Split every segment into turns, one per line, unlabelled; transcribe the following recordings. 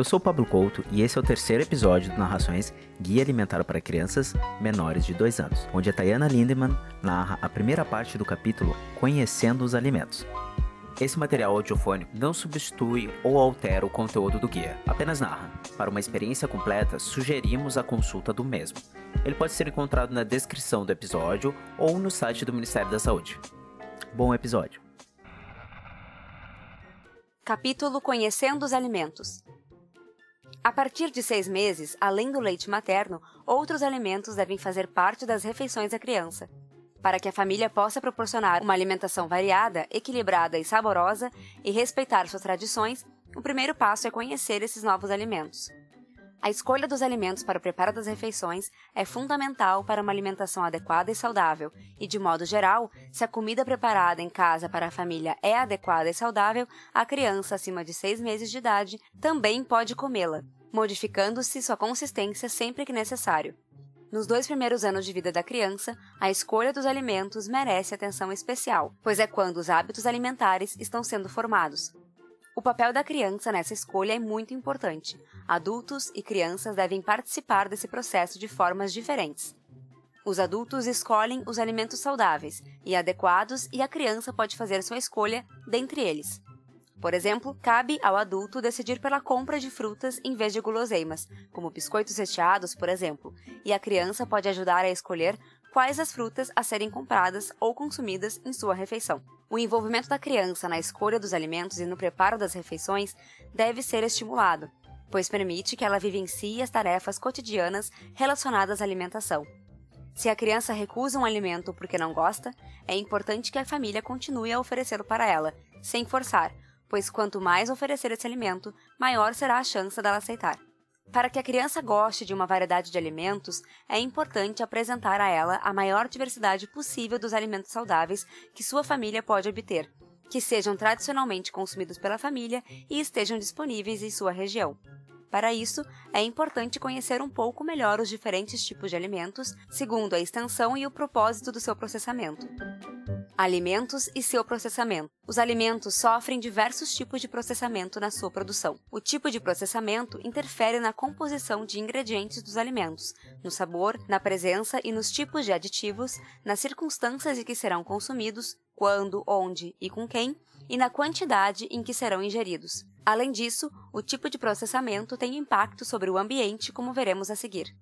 eu sou Pablo Couto e esse é o terceiro episódio do Narrações Guia Alimentar para Crianças Menores de 2 anos, onde a Tayana Lindemann narra a primeira parte do capítulo Conhecendo os Alimentos. Esse material audiofônico não substitui ou altera o conteúdo do guia, apenas narra. Para uma experiência completa, sugerimos a consulta do mesmo. Ele pode ser encontrado na descrição do episódio ou no site do Ministério da Saúde. Bom episódio!
Capítulo Conhecendo os Alimentos a partir de seis meses, além do leite materno, outros alimentos devem fazer parte das refeições da criança. Para que a família possa proporcionar uma alimentação variada, equilibrada e saborosa e respeitar suas tradições, o primeiro passo é conhecer esses novos alimentos. A escolha dos alimentos para o preparo das refeições é fundamental para uma alimentação adequada e saudável, e, de modo geral, se a comida preparada em casa para a família é adequada e saudável, a criança acima de 6 meses de idade também pode comê-la, modificando-se sua consistência sempre que necessário. Nos dois primeiros anos de vida da criança, a escolha dos alimentos merece atenção especial, pois é quando os hábitos alimentares estão sendo formados. O papel da criança nessa escolha é muito importante. Adultos e crianças devem participar desse processo de formas diferentes. Os adultos escolhem os alimentos saudáveis e adequados e a criança pode fazer sua escolha dentre eles. Por exemplo, cabe ao adulto decidir pela compra de frutas em vez de guloseimas, como biscoitos recheados, por exemplo, e a criança pode ajudar a escolher quais as frutas a serem compradas ou consumidas em sua refeição. O envolvimento da criança na escolha dos alimentos e no preparo das refeições deve ser estimulado, pois permite que ela vivencie as tarefas cotidianas relacionadas à alimentação. Se a criança recusa um alimento porque não gosta, é importante que a família continue a oferecê-lo para ela, sem forçar, pois quanto mais oferecer esse alimento, maior será a chance dela aceitar. Para que a criança goste de uma variedade de alimentos, é importante apresentar a ela a maior diversidade possível dos alimentos saudáveis que sua família pode obter, que sejam tradicionalmente consumidos pela família e estejam disponíveis em sua região. Para isso, é importante conhecer um pouco melhor os diferentes tipos de alimentos, segundo a extensão e o propósito do seu processamento. Alimentos e seu processamento. Os alimentos sofrem diversos tipos de processamento na sua produção. O tipo de processamento interfere na composição de ingredientes dos alimentos, no sabor, na presença e nos tipos de aditivos, nas circunstâncias em que serão consumidos, quando, onde e com quem, e na quantidade em que serão ingeridos. Além disso, o tipo de processamento tem impacto sobre o ambiente, como veremos a seguir.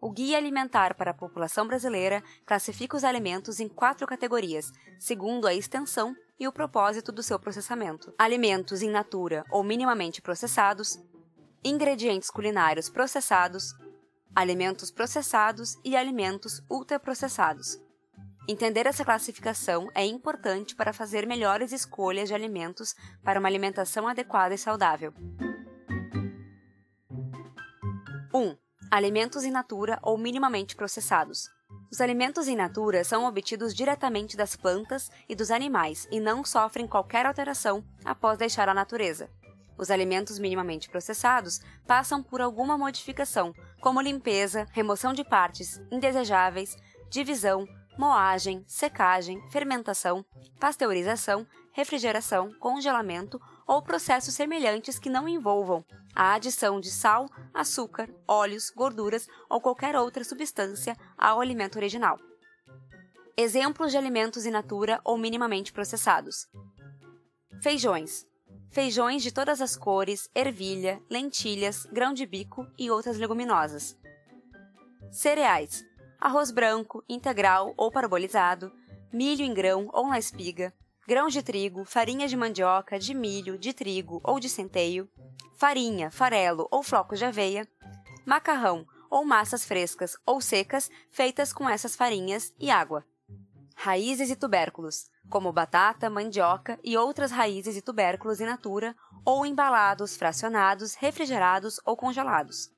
O Guia Alimentar para a População Brasileira classifica os alimentos em quatro categorias, segundo a extensão e o propósito do seu processamento: alimentos in natura ou minimamente processados, ingredientes culinários processados, alimentos processados e alimentos ultraprocessados. Entender essa classificação é importante para fazer melhores escolhas de alimentos para uma alimentação adequada e saudável. 1. Um, alimentos in natura ou minimamente processados. Os alimentos in natura são obtidos diretamente das plantas e dos animais e não sofrem qualquer alteração após deixar a natureza. Os alimentos minimamente processados passam por alguma modificação, como limpeza, remoção de partes indesejáveis, divisão, moagem, secagem, fermentação, pasteurização, refrigeração, congelamento ou processos semelhantes que não envolvam a adição de sal, açúcar, óleos, gorduras ou qualquer outra substância ao alimento original. Exemplos de alimentos in natura ou minimamente processados: feijões. Feijões de todas as cores, ervilha, lentilhas, grão de bico e outras leguminosas. Cereais: arroz branco, integral ou parbolizado, milho em grão ou na espiga, grãos de trigo, farinha de mandioca, de milho, de trigo ou de centeio, farinha, farelo ou flocos de aveia, macarrão ou massas frescas ou secas feitas com essas farinhas e água. Raízes e tubérculos, como batata, mandioca e outras raízes e tubérculos in natura ou embalados, fracionados, refrigerados ou congelados.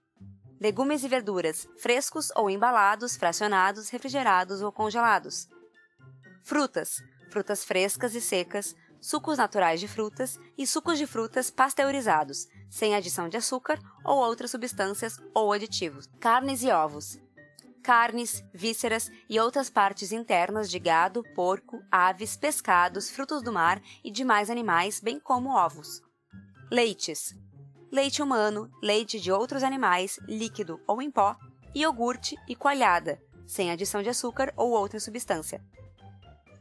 Legumes e verduras, frescos ou embalados, fracionados, refrigerados ou congelados. Frutas, frutas frescas e secas, sucos naturais de frutas e sucos de frutas pasteurizados, sem adição de açúcar ou outras substâncias ou aditivos, carnes e ovos, carnes, vísceras e outras partes internas de gado, porco, aves, pescados, frutos do mar e demais animais, bem como ovos. Leites: leite humano, leite de outros animais, líquido ou em pó, iogurte e coalhada, sem adição de açúcar ou outra substância.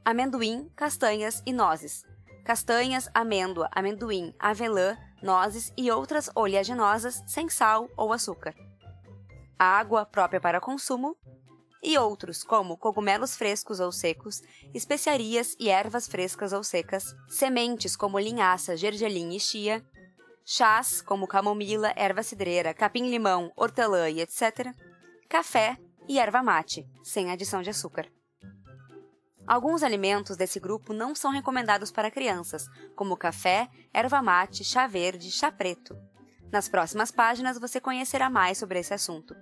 Amendoim, castanhas e nozes. Castanhas, amêndoa, amendoim, avelã, nozes e outras oleaginosas sem sal ou açúcar. Água própria para consumo e outros, como cogumelos frescos ou secos, especiarias e ervas frescas ou secas, sementes como linhaça, gergelim e chia, chás como camomila, erva cidreira, capim-limão, hortelã e etc., café e erva mate, sem adição de açúcar. Alguns alimentos desse grupo não são recomendados para crianças, como café, erva mate, chá verde, chá preto. Nas próximas páginas você conhecerá mais sobre esse assunto.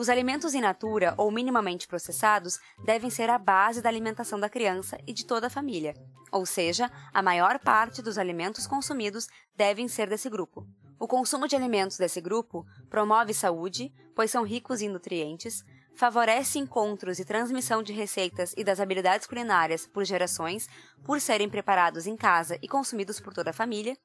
Os alimentos in natura ou minimamente processados devem ser a base da alimentação da criança e de toda a família, ou seja, a maior parte dos alimentos consumidos devem ser desse grupo. O consumo de alimentos desse grupo promove saúde, pois são ricos em nutrientes, favorece encontros e transmissão de receitas e das habilidades culinárias por gerações, por serem preparados em casa e consumidos por toda a família,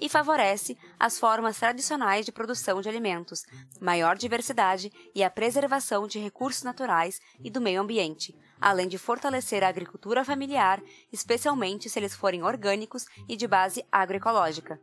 e favorece as formas tradicionais de produção de alimentos, maior diversidade e a preservação de recursos naturais e do meio ambiente, além de fortalecer a agricultura familiar, especialmente se eles forem orgânicos e de base agroecológica.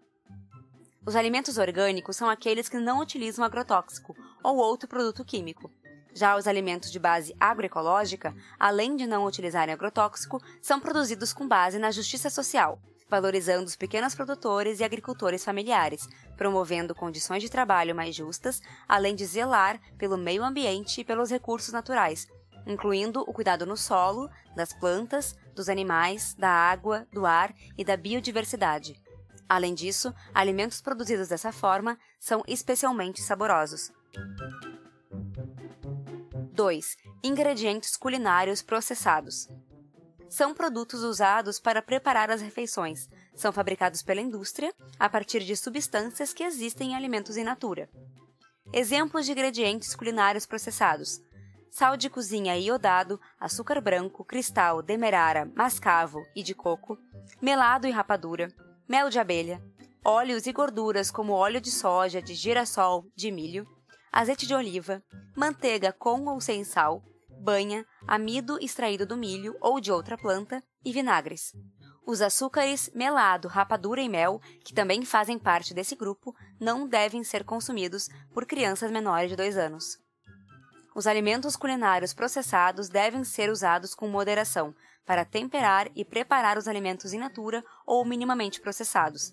Os alimentos orgânicos são aqueles que não utilizam agrotóxico ou outro produto químico. Já os alimentos de base agroecológica, além de não utilizarem agrotóxico, são produzidos com base na justiça social, valorizando os pequenos produtores e agricultores familiares, promovendo condições de trabalho mais justas, além de zelar pelo meio ambiente e pelos recursos naturais, incluindo o cuidado no solo, das plantas, dos animais, da água, do ar e da biodiversidade. Além disso, alimentos produzidos dessa forma são especialmente saborosos. 2. Ingredientes culinários processados são produtos usados para preparar as refeições. São fabricados pela indústria a partir de substâncias que existem em alimentos in natura. Exemplos de ingredientes culinários processados: sal de cozinha iodado, açúcar branco, cristal, demerara, mascavo e de coco, melado e rapadura, mel de abelha, óleos e gorduras como óleo de soja, de girassol, de milho, azeite de oliva, manteiga com ou sem sal, banha, amido extraído do milho ou de outra planta e vinagres. Os açúcares melado, rapadura e mel, que também fazem parte desse grupo, não devem ser consumidos por crianças menores de 2 anos. Os alimentos culinários processados devem ser usados com moderação para temperar e preparar os alimentos in natura ou minimamente processados,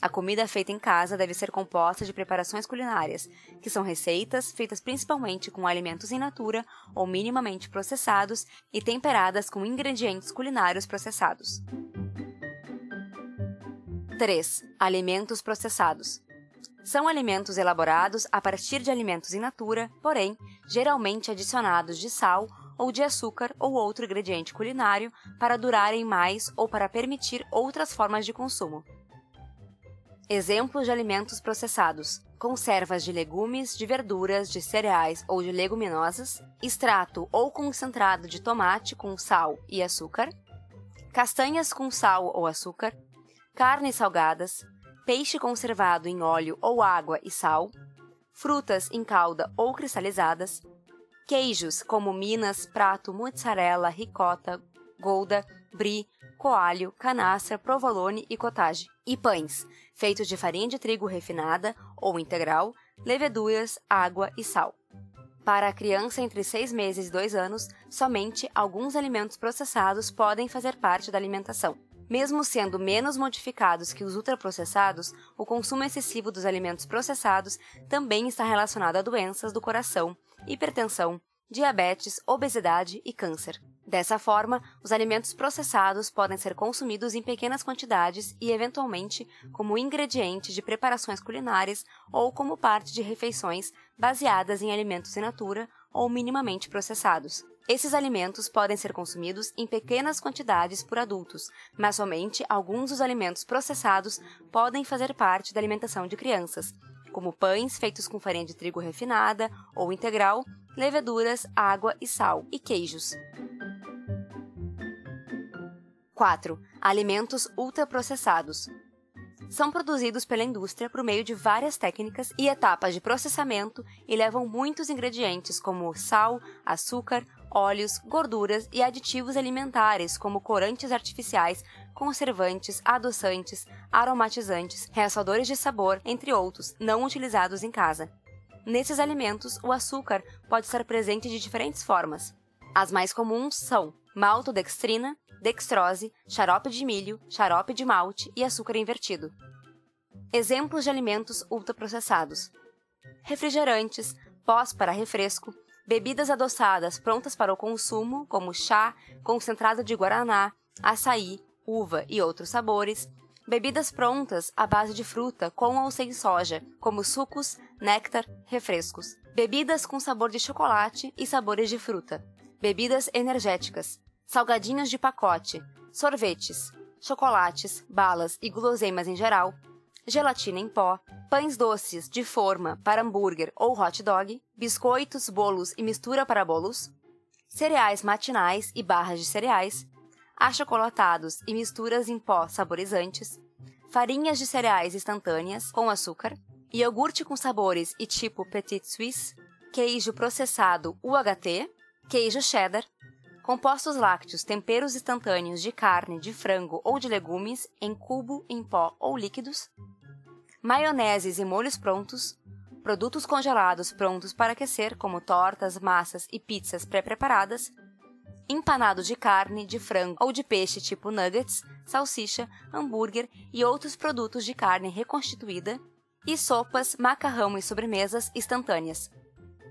a comida feita em casa deve ser composta de preparações culinárias, que são receitas feitas principalmente com alimentos in natura ou minimamente processados e temperadas com ingredientes culinários processados. 3. Alimentos processados. São alimentos elaborados a partir de alimentos in natura, porém, geralmente adicionados de sal ou de açúcar ou outro ingrediente culinário para durarem mais ou para permitir outras formas de consumo. Exemplos de alimentos processados: conservas de legumes, de verduras, de cereais ou de leguminosas, extrato ou concentrado de tomate com sal e açúcar, castanhas com sal ou açúcar, carnes salgadas, peixe conservado em óleo ou água e sal, frutas em calda ou cristalizadas, queijos como Minas, prato, mozzarella, ricota, gouda, brie, coalho, canastra, provolone e cottage, e pães, feitos de farinha de trigo refinada ou integral, leveduras, água e sal. Para a criança entre 6 meses e 2 anos, somente alguns alimentos processados podem fazer parte da alimentação. Mesmo sendo menos modificados que os ultraprocessados, o consumo excessivo dos alimentos processados também está relacionado a doenças do coração, hipertensão, diabetes, obesidade e câncer. Dessa forma, os alimentos processados podem ser consumidos em pequenas quantidades e, eventualmente, como ingrediente de preparações culinárias ou como parte de refeições baseadas em alimentos in natura ou minimamente processados. Esses alimentos podem ser consumidos em pequenas quantidades por adultos, mas somente alguns dos alimentos processados podem fazer parte da alimentação de crianças, como pães feitos com farinha de trigo refinada ou integral, leveduras, água e sal, e queijos. 4. Alimentos ultraprocessados. São produzidos pela indústria por meio de várias técnicas e etapas de processamento e levam muitos ingredientes como sal, açúcar, óleos, gorduras e aditivos alimentares como corantes artificiais, conservantes, adoçantes, aromatizantes, realçadores de sabor, entre outros, não utilizados em casa. Nesses alimentos, o açúcar pode estar presente de diferentes formas. As mais comuns são maltodextrina, dextrose, xarope de milho, xarope de malte e açúcar invertido. Exemplos de alimentos ultraprocessados: refrigerantes, pós para refresco, bebidas adoçadas prontas para o consumo, como chá, concentrado de guaraná, açaí, uva e outros sabores, bebidas prontas à base de fruta com ou sem soja, como sucos, néctar, refrescos, bebidas com sabor de chocolate e sabores de fruta, bebidas energéticas, salgadinhos de pacote, sorvetes, chocolates, balas e guloseimas em geral, gelatina em pó, pães doces de forma para hambúrguer ou hot dog, biscoitos, bolos e mistura para bolos, cereais matinais e barras de cereais, achocolatados e misturas em pó saborizantes, farinhas de cereais instantâneas com açúcar, iogurte com sabores e tipo Petit Suisse, queijo processado UHT, queijo cheddar, compostos lácteos, temperos instantâneos de carne, de frango ou de legumes em cubo, em pó ou líquidos, maioneses e molhos prontos, produtos congelados prontos para aquecer, como tortas, massas e pizzas pré-preparadas, empanado de carne, de frango ou de peixe tipo nuggets, salsicha, hambúrguer e outros produtos de carne reconstituída, e sopas, macarrão e sobremesas instantâneas.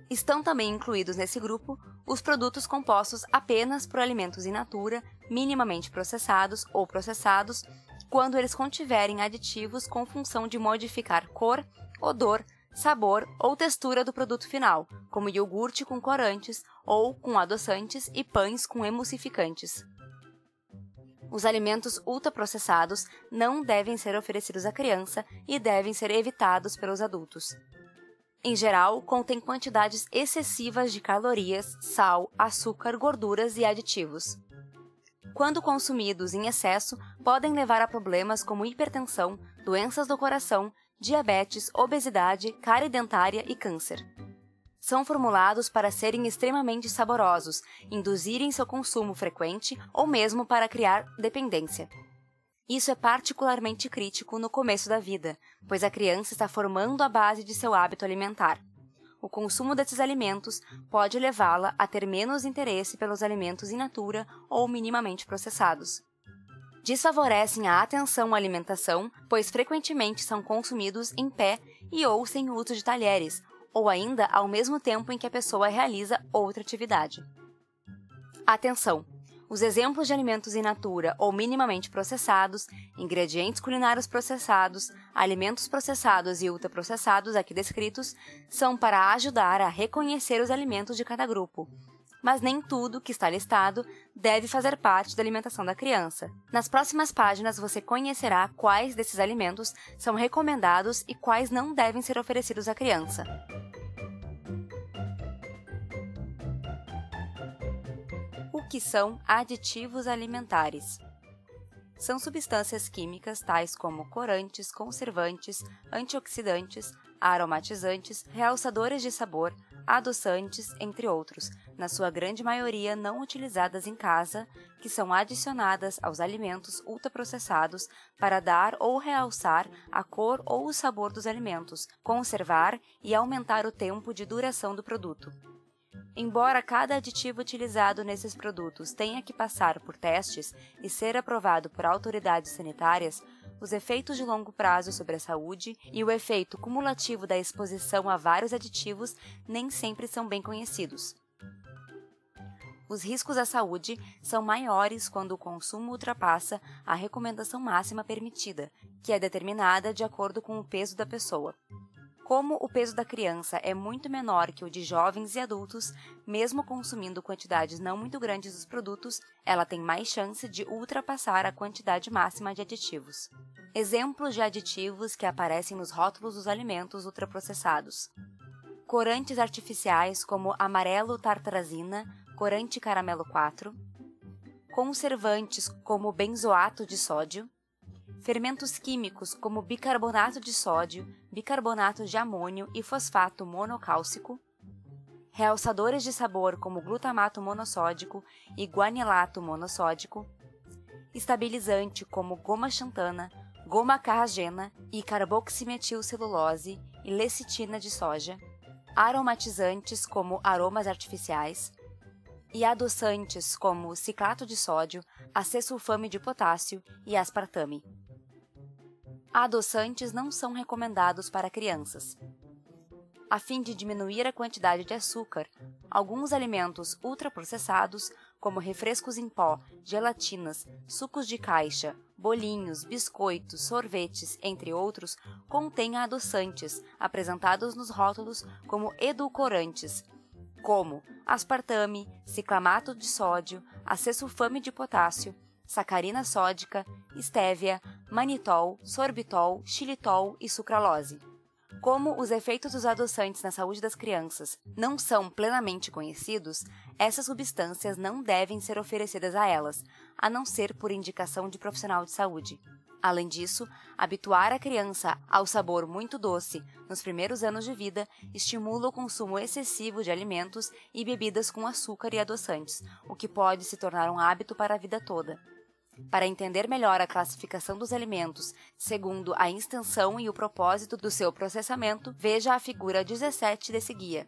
Estão também incluídos nesse grupo os produtos compostos apenas por alimentos in natura, minimamente processados ou processados, quando eles contiverem aditivos com função de modificar cor, odor, sabor ou textura do produto final, como iogurte com corantes ou com adoçantes e pães com emulsificantes. Os alimentos ultraprocessados não devem ser oferecidos à criança e devem ser evitados pelos adultos. Em geral, contém quantidades excessivas de calorias, sal, açúcar, gorduras e aditivos quando consumidos em excesso, podem levar a problemas como hipertensão, doenças do coração, diabetes, obesidade, cárie dentária e câncer. São formulados para serem extremamente saborosos, induzirem seu consumo frequente ou mesmo para criar dependência. Isso é particularmente crítico no começo da vida, pois a criança está formando a base de seu hábito alimentar o consumo desses alimentos pode levá-la a ter menos interesse pelos alimentos in natura ou minimamente processados. Desfavorecem a atenção à alimentação, pois frequentemente são consumidos em pé e ou sem uso de talheres, ou ainda ao mesmo tempo em que a pessoa realiza outra atividade. Atenção! Os exemplos de alimentos in natura ou minimamente processados, ingredientes culinários processados, alimentos processados e ultraprocessados aqui descritos são para ajudar a reconhecer os alimentos de cada grupo. Mas nem tudo que está listado deve fazer parte da alimentação da criança. Nas próximas páginas você conhecerá quais desses alimentos são recomendados e quais não devem ser oferecidos à criança. Que são aditivos alimentares. São substâncias químicas tais como corantes, conservantes, antioxidantes, aromatizantes, realçadores de sabor, adoçantes, entre outros, na sua grande maioria não utilizadas em casa, que são adicionadas aos alimentos ultraprocessados para dar ou realçar a cor ou o sabor dos alimentos, conservar e aumentar o tempo de duração do produto. Embora cada aditivo utilizado nesses produtos tenha que passar por testes e ser aprovado por autoridades sanitárias, os efeitos de longo prazo sobre a saúde e o efeito cumulativo da exposição a vários aditivos nem sempre são bem conhecidos. Os riscos à saúde são maiores quando o consumo ultrapassa a recomendação máxima permitida, que é determinada de acordo com o peso da pessoa. Como o peso da criança é muito menor que o de jovens e adultos, mesmo consumindo quantidades não muito grandes dos produtos, ela tem mais chance de ultrapassar a quantidade máxima de aditivos. Exemplos de aditivos que aparecem nos rótulos dos alimentos ultraprocessados: corantes artificiais como amarelo tartarazina, corante caramelo 4, conservantes como benzoato de sódio, fermentos químicos como bicarbonato de sódio, bicarbonato de amônio e fosfato monocálcico, realçadores de sabor como glutamato monossódico e guanilato monossódico, estabilizante como goma xantana, goma carragena e carboximetilcelulose e lecitina de soja, aromatizantes como aromas artificiais, e adoçantes como ciclato de sódio, acesulfame de potássio e aspartame. Adoçantes não são recomendados para crianças. A fim de diminuir a quantidade de açúcar, alguns alimentos ultraprocessados, como refrescos em pó, gelatinas, sucos de caixa, bolinhos, biscoitos, sorvetes, entre outros, contêm adoçantes, apresentados nos rótulos como edulcorantes, como aspartame, ciclamato de sódio, acesulfame de potássio, sacarina sódica, estévia, manitol, sorbitol, xilitol e sucralose. Como os efeitos dos adoçantes na saúde das crianças não são plenamente conhecidos, essas substâncias não devem ser oferecidas a elas, a não ser por indicação de profissional de saúde. Além disso, habituar a criança ao sabor muito doce nos primeiros anos de vida estimula o consumo excessivo de alimentos e bebidas com açúcar e adoçantes, o que pode se tornar um hábito para a vida toda. Para entender melhor a classificação dos alimentos segundo a extensão e o propósito do seu processamento, veja a figura 17 desse guia.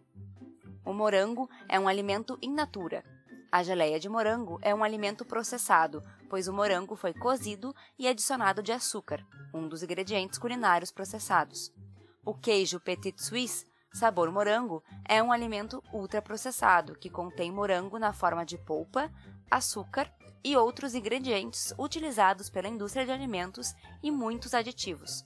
O morango é um alimento in natura. A geleia de morango é um alimento processado, pois o morango foi cozido e adicionado de açúcar, um dos ingredientes culinários processados. O queijo Petit Suisse, sabor morango, é um alimento ultraprocessado que contém morango na forma de polpa, açúcar e outros ingredientes utilizados pela indústria de alimentos e muitos aditivos.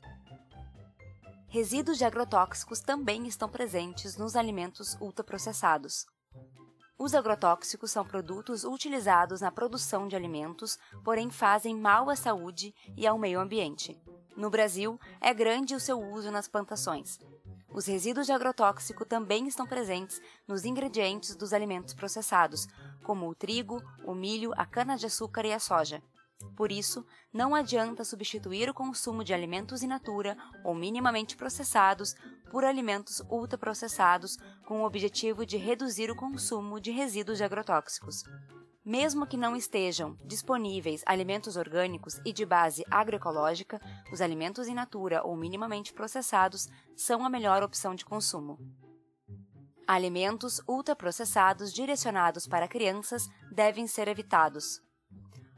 Resíduos de agrotóxicos também estão presentes nos alimentos ultraprocessados. Os agrotóxicos são produtos utilizados na produção de alimentos, porém fazem mal à saúde e ao meio ambiente. No Brasil, é grande o seu uso nas plantações, os resíduos de agrotóxico também estão presentes nos ingredientes dos alimentos processados, como o trigo, o milho, a cana-de-açúcar e a soja. Por isso, não adianta substituir o consumo de alimentos in natura ou minimamente processados por alimentos ultraprocessados com o objetivo de reduzir o consumo de resíduos de agrotóxicos. Mesmo que não estejam disponíveis alimentos orgânicos e de base agroecológica, os alimentos in natura ou minimamente processados são a melhor opção de consumo. Alimentos ultraprocessados direcionados para crianças devem ser evitados.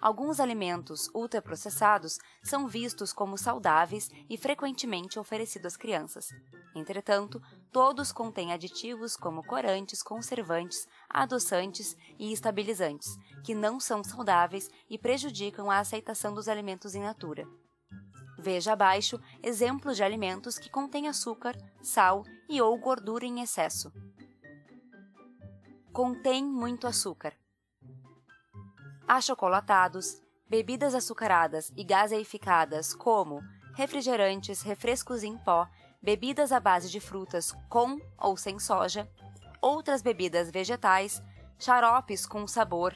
Alguns alimentos ultraprocessados são vistos como saudáveis e frequentemente oferecidos às crianças. Entretanto, todos contêm aditivos como corantes, conservantes, adoçantes e estabilizantes, que não são saudáveis e prejudicam a aceitação dos alimentos in natura. Veja abaixo exemplos de alimentos que contêm açúcar, sal e ou gordura em excesso. Contém muito açúcar achocolatados, bebidas açucaradas e gaseificadas, como refrigerantes, refrescos em pó, bebidas à base de frutas com ou sem soja, outras bebidas vegetais, xaropes com sabor,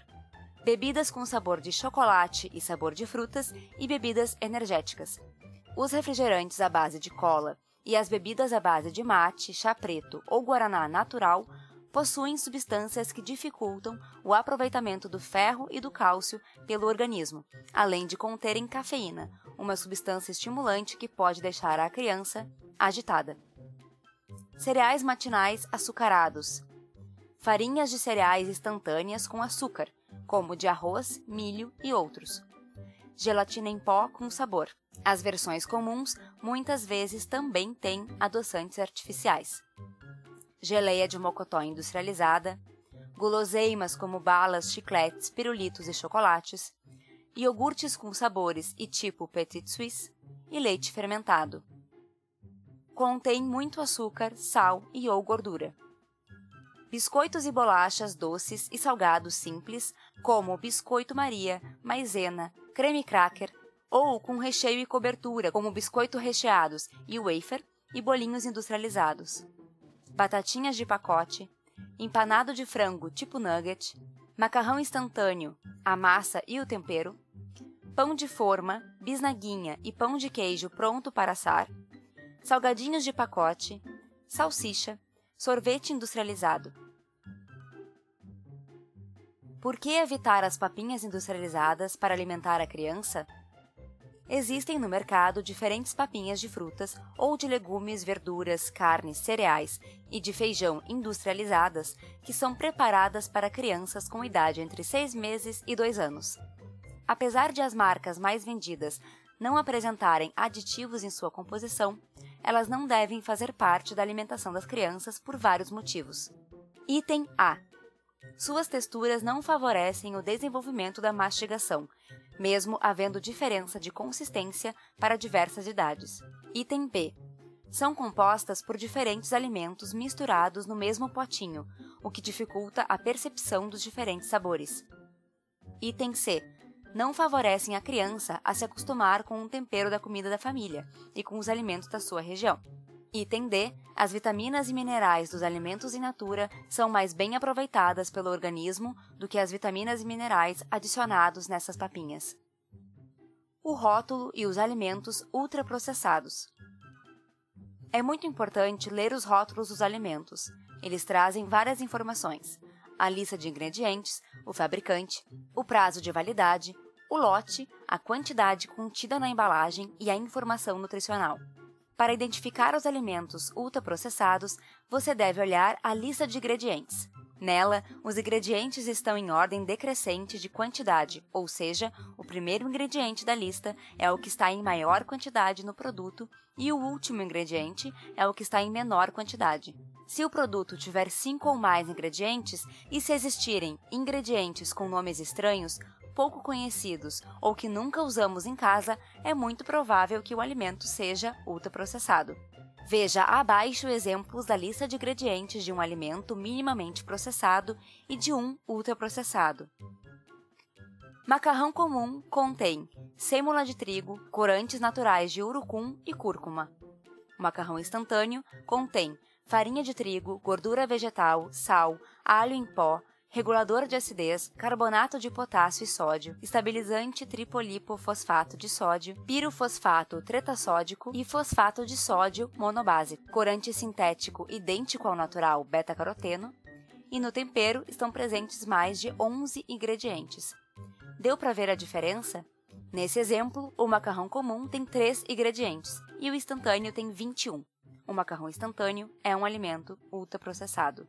bebidas com sabor de chocolate e sabor de frutas e bebidas energéticas. Os refrigerantes à base de cola e as bebidas à base de mate, chá preto ou guaraná natural possuem substâncias que dificultam o aproveitamento do ferro e do cálcio pelo organismo, além de conterem cafeína, uma substância estimulante que pode deixar a criança agitada. Cereais matinais açucarados. Farinhas de cereais instantâneas com açúcar, como de arroz, milho e outros. Gelatina em pó com sabor. As versões comuns muitas vezes também têm adoçantes artificiais geleia de mocotó industrializada, guloseimas como balas, chicletes, pirulitos e chocolates, iogurtes com sabores e tipo petit suisse e leite fermentado. Contém muito açúcar, sal e ou gordura. Biscoitos e bolachas doces e salgados simples, como biscoito Maria, maisena, creme cracker, ou com recheio e cobertura, como biscoito recheados e wafer e bolinhos industrializados. Batatinhas de pacote, empanado de frango tipo nugget, macarrão instantâneo, a massa e o tempero, pão de forma, bisnaguinha e pão de queijo pronto para assar, salgadinhos de pacote, salsicha, sorvete industrializado. Por que evitar as papinhas industrializadas para alimentar a criança? Existem no mercado diferentes papinhas de frutas ou de legumes, verduras, carnes, cereais e de feijão industrializadas que são preparadas para crianças com idade entre 6 meses e 2 anos. Apesar de as marcas mais vendidas não apresentarem aditivos em sua composição, elas não devem fazer parte da alimentação das crianças por vários motivos. Item A suas texturas não favorecem o desenvolvimento da mastigação, mesmo havendo diferença de consistência para diversas idades. Item B. São compostas por diferentes alimentos misturados no mesmo potinho, o que dificulta a percepção dos diferentes sabores. Item C. Não favorecem a criança a se acostumar com o tempero da comida da família e com os alimentos da sua região. Item D. As vitaminas e minerais dos alimentos in natura são mais bem aproveitadas pelo organismo do que as vitaminas e minerais adicionados nessas papinhas. O rótulo e os alimentos ultraprocessados. É muito importante ler os rótulos dos alimentos. Eles trazem várias informações: a lista de ingredientes, o fabricante, o prazo de validade, o lote, a quantidade contida na embalagem e a informação nutricional. Para identificar os alimentos ultraprocessados, você deve olhar a lista de ingredientes. Nela, os ingredientes estão em ordem decrescente de quantidade, ou seja, o primeiro ingrediente da lista é o que está em maior quantidade no produto e o último ingrediente é o que está em menor quantidade. Se o produto tiver cinco ou mais ingredientes e se existirem ingredientes com nomes estranhos, pouco conhecidos ou que nunca usamos em casa, é muito provável que o alimento seja ultraprocessado. Veja abaixo exemplos da lista de ingredientes de um alimento minimamente processado e de um ultraprocessado. Macarrão comum contém sêmola de trigo, corantes naturais de urucum e cúrcuma. O macarrão instantâneo contém farinha de trigo, gordura vegetal, sal, alho em pó, regulador de acidez, carbonato de potássio e sódio, estabilizante tripolipofosfato de sódio, pirofosfato tretassódico e fosfato de sódio monobásico, corante sintético idêntico ao natural beta-caroteno, e no tempero estão presentes mais de 11 ingredientes. Deu para ver a diferença? Nesse exemplo, o macarrão comum tem 3 ingredientes e o instantâneo tem 21. O macarrão instantâneo é um alimento ultraprocessado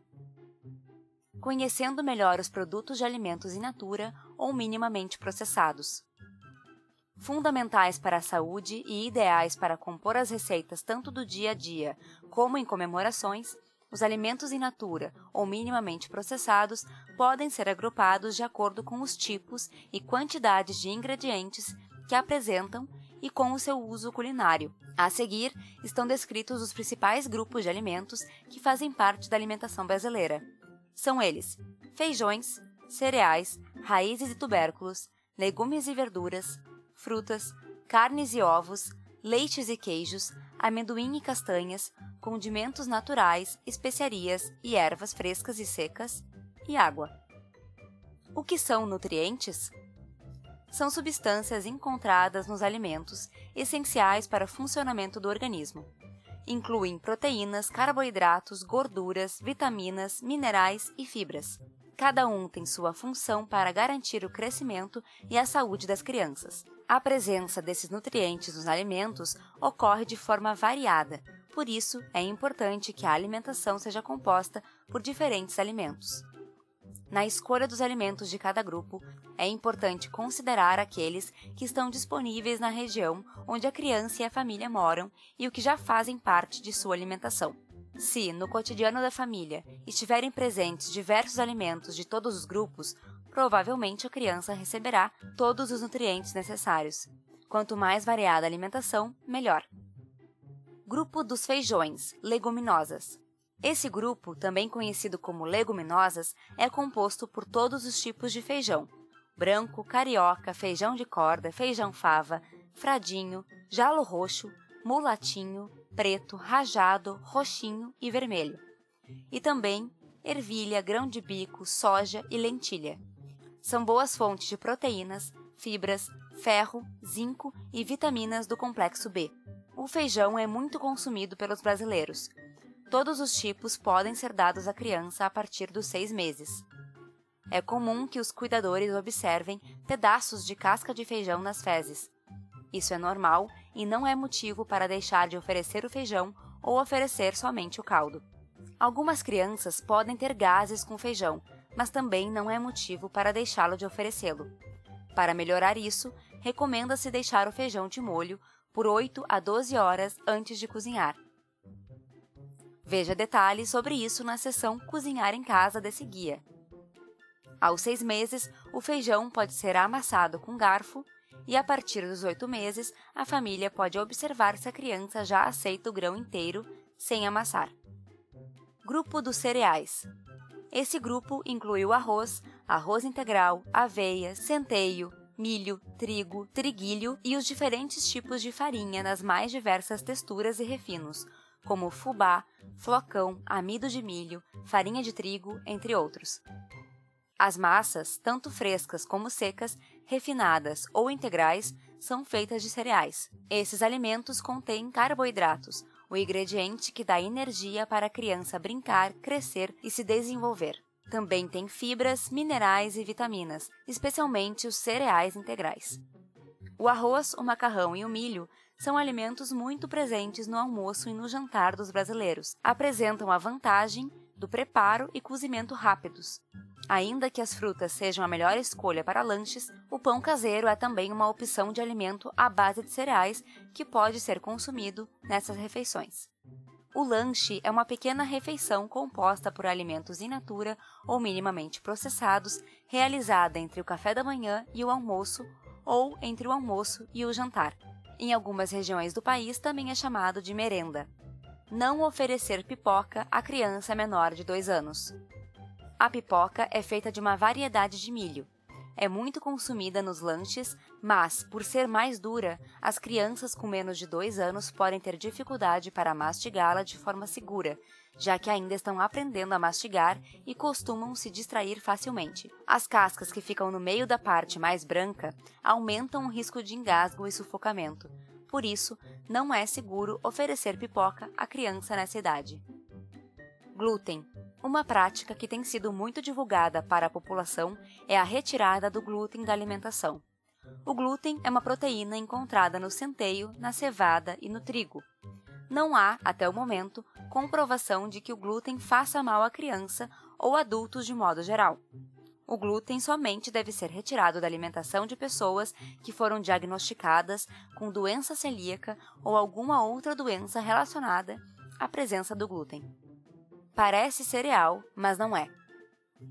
conhecendo melhor os produtos de alimentos in natura ou minimamente processados. Fundamentais para a saúde e ideais para compor as receitas tanto do dia a dia como em comemorações, os alimentos in natura ou minimamente processados podem ser agrupados de acordo com os tipos e quantidades de ingredientes que apresentam e com o seu uso culinário. A seguir estão descritos os principais grupos de alimentos que fazem parte da alimentação brasileira. São eles: feijões, cereais, raízes e tubérculos, legumes e verduras, frutas, carnes e ovos, leites e queijos, amendoim e castanhas, condimentos naturais, especiarias e ervas frescas e secas, e água. O que são nutrientes? São substâncias encontradas nos alimentos, essenciais para o funcionamento do organismo incluem proteínas, carboidratos, gorduras, vitaminas, minerais e fibras. Cada um tem sua função para garantir o crescimento e a saúde das crianças. A presença desses nutrientes nos alimentos ocorre de forma variada, por isso é importante que a alimentação seja composta por diferentes alimentos. Na escolha dos alimentos de cada grupo, é importante considerar aqueles que estão disponíveis na região onde a criança e a família moram e o que já fazem parte de sua alimentação. Se, no cotidiano da família, estiverem presentes diversos alimentos de todos os grupos, provavelmente a criança receberá todos os nutrientes necessários. Quanto mais variada a alimentação, melhor. Grupo dos feijões, leguminosas. Esse grupo, também conhecido como leguminosas, é composto por todos os tipos de feijão: branco, carioca, feijão de corda, feijão fava, fradinho, jalo roxo, mulatinho, preto, rajado, roxinho e vermelho. E também ervilha, grão de bico, soja e lentilha. São boas fontes de proteínas, fibras, ferro, zinco e vitaminas do complexo B. O feijão é muito consumido pelos brasileiros. Todos os tipos podem ser dados à criança a partir dos seis meses. É comum que os cuidadores observem pedaços de casca de feijão nas fezes. Isso é normal e não é motivo para deixar de oferecer o feijão ou oferecer somente o caldo. Algumas crianças podem ter gases com feijão, mas também não é motivo para deixá-lo de oferecê-lo. Para melhorar isso, recomenda-se deixar o feijão de molho por 8 a 12 horas antes de cozinhar. Veja detalhes sobre isso na seção Cozinhar em Casa desse guia. Aos seis meses, o feijão pode ser amassado com garfo e, a partir dos oito meses, a família pode observar se a criança já aceita o grão inteiro sem amassar. Grupo dos cereais. Esse grupo inclui o arroz, arroz integral, aveia, centeio, milho, trigo, triguilho e os diferentes tipos de farinha nas mais diversas texturas e refinos, como fubá, flocão, amido de milho, farinha de trigo, entre outros. As massas, tanto frescas como secas, refinadas ou integrais, são feitas de cereais. Esses alimentos contêm carboidratos, o ingrediente que dá energia para a criança brincar, crescer e se desenvolver. Também tem fibras, minerais e vitaminas, especialmente os cereais integrais. O arroz, o macarrão e o milho são alimentos muito presentes no almoço e no jantar dos brasileiros. Apresentam a vantagem do preparo e cozimento rápidos. Ainda que as frutas sejam a melhor escolha para lanches, o pão caseiro é também uma opção de alimento à base de cereais que pode ser consumido nessas refeições. O lanche é uma pequena refeição composta por alimentos in natura ou minimamente processados, realizada entre o café da manhã e o almoço ou entre o almoço e o jantar. Em algumas regiões do país também é chamado de merenda. Não oferecer pipoca a criança menor de 2 anos. A pipoca é feita de uma variedade de milho. É muito consumida nos lanches, mas, por ser mais dura, as crianças com menos de 2 anos podem ter dificuldade para mastigá-la de forma segura, já que ainda estão aprendendo a mastigar e costumam se distrair facilmente. As cascas que ficam no meio da parte mais branca aumentam o risco de engasgo e sufocamento. Por isso, não é seguro oferecer pipoca à criança nessa idade. Glúten. Uma prática que tem sido muito divulgada para a população é a retirada do glúten da alimentação. O glúten é uma proteína encontrada no centeio, na cevada e no trigo. Não há, até o momento, comprovação de que o glúten faça mal à criança ou adultos de modo geral. O glúten somente deve ser retirado da alimentação de pessoas que foram diagnosticadas com doença celíaca ou alguma outra doença relacionada à presença do glúten. Parece cereal, mas não é.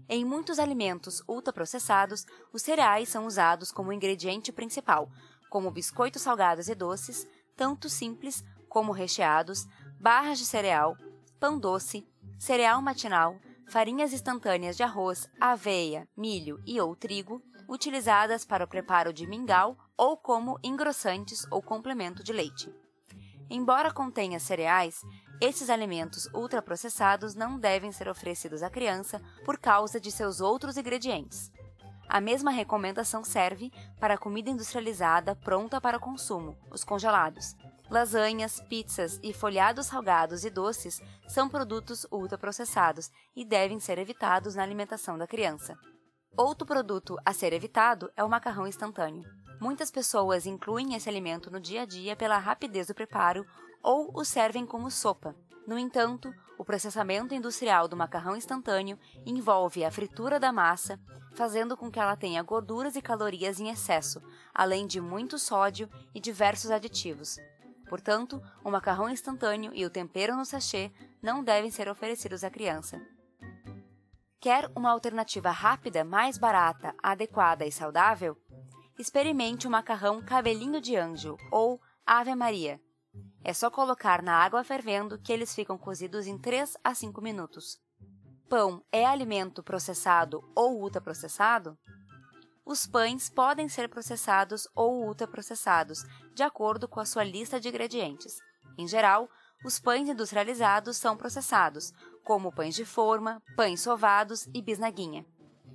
Em muitos alimentos ultraprocessados, os cereais são usados como ingrediente principal, como biscoitos salgados e doces, tanto simples como recheados, barras de cereal, pão doce, cereal matinal, farinhas instantâneas de arroz, aveia, milho e ou trigo, utilizadas para o preparo de mingau ou como engrossantes ou complemento de leite. Embora contenha cereais, esses alimentos ultraprocessados não devem ser oferecidos à criança por causa de seus outros ingredientes. A mesma recomendação serve para a comida industrializada pronta para consumo, os congelados. Lasanhas, pizzas e folhados salgados e doces são produtos ultraprocessados e devem ser evitados na alimentação da criança. Outro produto a ser evitado é o macarrão instantâneo. Muitas pessoas incluem esse alimento no dia a dia pela rapidez do preparo ou o servem como sopa. No entanto, o processamento industrial do macarrão instantâneo envolve a fritura da massa, fazendo com que ela tenha gorduras e calorias em excesso, além de muito sódio e diversos aditivos. Portanto, o macarrão instantâneo e o tempero no sachê não devem ser oferecidos à criança. Quer uma alternativa rápida, mais barata, adequada e saudável? Experimente o macarrão cabelinho de anjo ou Ave Maria. É só colocar na água fervendo que eles ficam cozidos em 3 a 5 minutos. Pão é alimento processado ou ultraprocessado? Os pães podem ser processados ou ultraprocessados, de acordo com a sua lista de ingredientes. Em geral, os pães industrializados são processados, como pães de forma, pães sovados e bisnaguinha.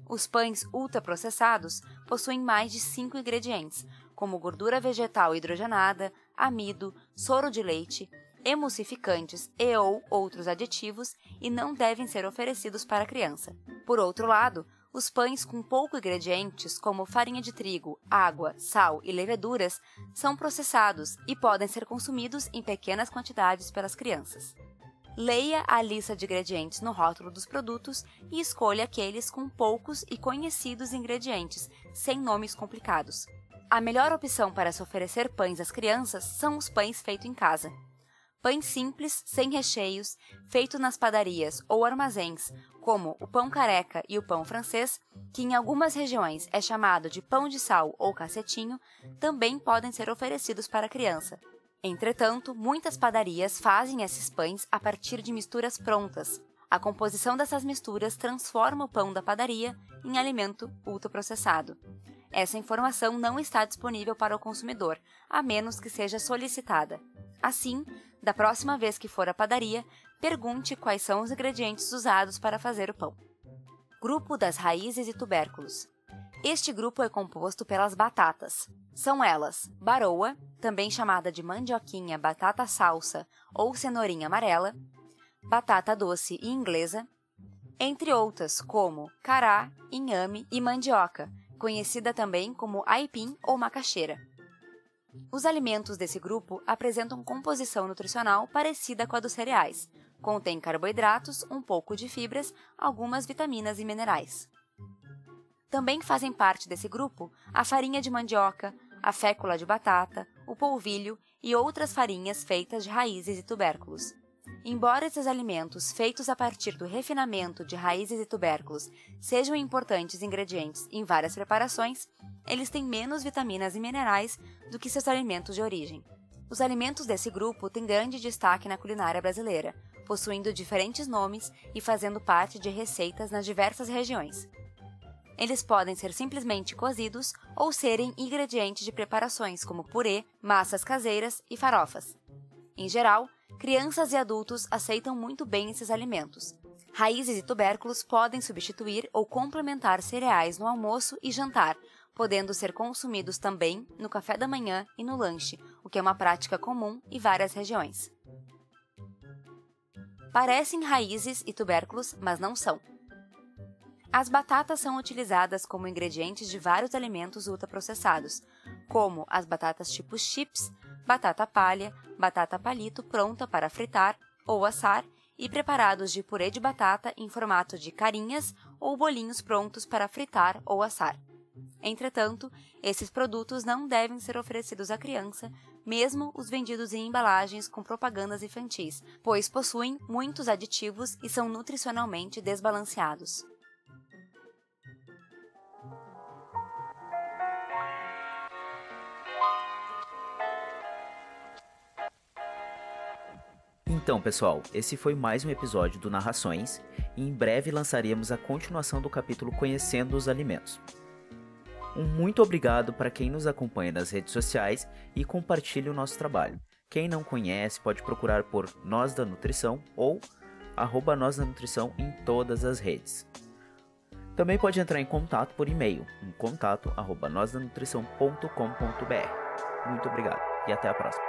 Os pães ultraprocessados possuem mais de cinco ingredientes, como gordura vegetal hidrogenada, amido, soro de leite, emulsificantes e ou outros aditivos e não devem ser oferecidos para a criança. Por outro lado, os pães com pouco ingredientes, como farinha de trigo, água, sal e leveduras, são processados e podem ser consumidos em pequenas quantidades pelas crianças. Leia a lista de ingredientes no rótulo dos produtos e escolha aqueles com poucos e conhecidos ingredientes, sem nomes complicados. A melhor opção para se oferecer pães às crianças são os pães feitos em casa. Pães simples, sem recheios, feitos nas padarias ou armazéns, como o pão careca e o pão francês, que em algumas regiões é chamado de pão de sal ou cacetinho, também podem ser oferecidos para a criança. Entretanto, muitas padarias fazem esses pães a partir de misturas prontas. A composição dessas misturas transforma o pão da padaria em alimento ultraprocessado. Essa informação não está disponível para o consumidor, a menos que seja solicitada. Assim, da próxima vez que for à padaria, pergunte quais são os ingredientes usados para fazer o pão. Grupo das raízes e tubérculos. Este grupo é composto pelas batatas. São elas baroa, também chamada de mandioquinha, batata salsa ou cenourinha amarela, batata doce e inglesa, entre outras como cará, inhame e mandioca, conhecida também como aipim ou macaxeira. Os alimentos desse grupo apresentam composição nutricional parecida com a dos cereais. Contém carboidratos, um pouco de fibras, algumas vitaminas e minerais. Também fazem parte desse grupo a farinha de mandioca, a fécula de batata, o polvilho e outras farinhas feitas de raízes e tubérculos. Embora esses alimentos feitos a partir do refinamento de raízes e tubérculos sejam importantes ingredientes em várias preparações, eles têm menos vitaminas e minerais do que seus alimentos de origem. Os alimentos desse grupo têm grande destaque na culinária brasileira, possuindo diferentes nomes e fazendo parte de receitas nas diversas regiões. Eles podem ser simplesmente cozidos ou serem ingredientes de preparações como purê, massas caseiras e farofas. Em geral, crianças e adultos aceitam muito bem esses alimentos. Raízes e tubérculos podem substituir ou complementar cereais no almoço e jantar, podendo ser consumidos também no café da manhã e no lanche, o que é uma prática comum em várias regiões. Parecem raízes e tubérculos, mas não são. As batatas são utilizadas como ingredientes de vários alimentos ultraprocessados, como as batatas tipo chips, batata palha, batata palito pronta para fritar ou assar e preparados de purê de batata em formato de carinhas ou bolinhos prontos para fritar ou assar. Entretanto, esses produtos não devem ser oferecidos à criança, mesmo os vendidos em embalagens com propagandas infantis, pois possuem muitos aditivos e são nutricionalmente desbalanceados.
Então, pessoal, esse foi mais um episódio do Narrações e em breve lançaremos a continuação do capítulo Conhecendo os Alimentos. Um muito obrigado para quem nos acompanha nas redes sociais e compartilha o nosso trabalho. Quem não conhece pode procurar por Nós da Nutrição ou arroba Nós da Nutrição em todas as redes. Também pode entrar em contato por e-mail, em contato arroba Muito obrigado e até a próxima.